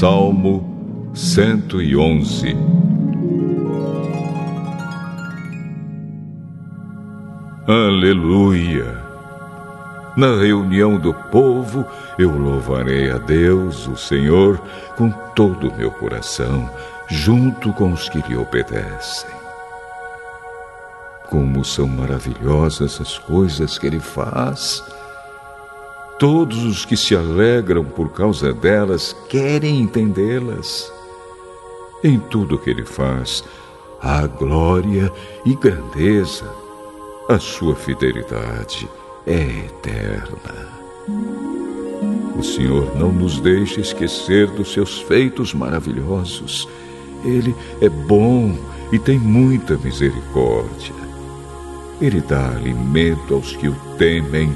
Salmo 111 Aleluia! Na reunião do povo, eu louvarei a Deus, o Senhor, com todo o meu coração, junto com os que lhe obedecem. Como são maravilhosas as coisas que ele faz! Todos os que se alegram por causa delas querem entendê-las. Em tudo que ele faz, há glória e grandeza. A sua fidelidade é eterna. O Senhor não nos deixa esquecer dos seus feitos maravilhosos. Ele é bom e tem muita misericórdia. Ele dá alimento aos que o temem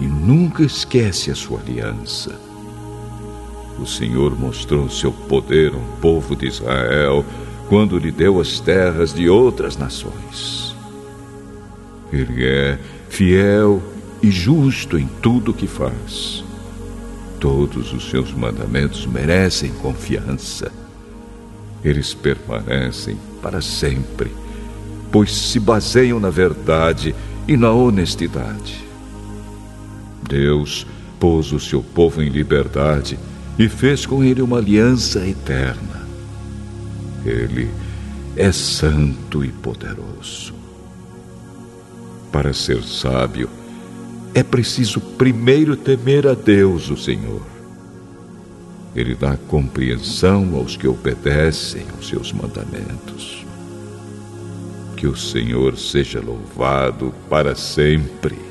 e nunca esquece a sua aliança. O Senhor mostrou seu poder ao povo de Israel quando lhe deu as terras de outras nações. Ele é fiel e justo em tudo o que faz. Todos os seus mandamentos merecem confiança. Eles permanecem para sempre, pois se baseiam na verdade e na honestidade. Deus pôs o seu povo em liberdade e fez com ele uma aliança eterna. Ele é santo e poderoso. Para ser sábio, é preciso primeiro temer a Deus, o Senhor. Ele dá compreensão aos que obedecem aos seus mandamentos. Que o Senhor seja louvado para sempre.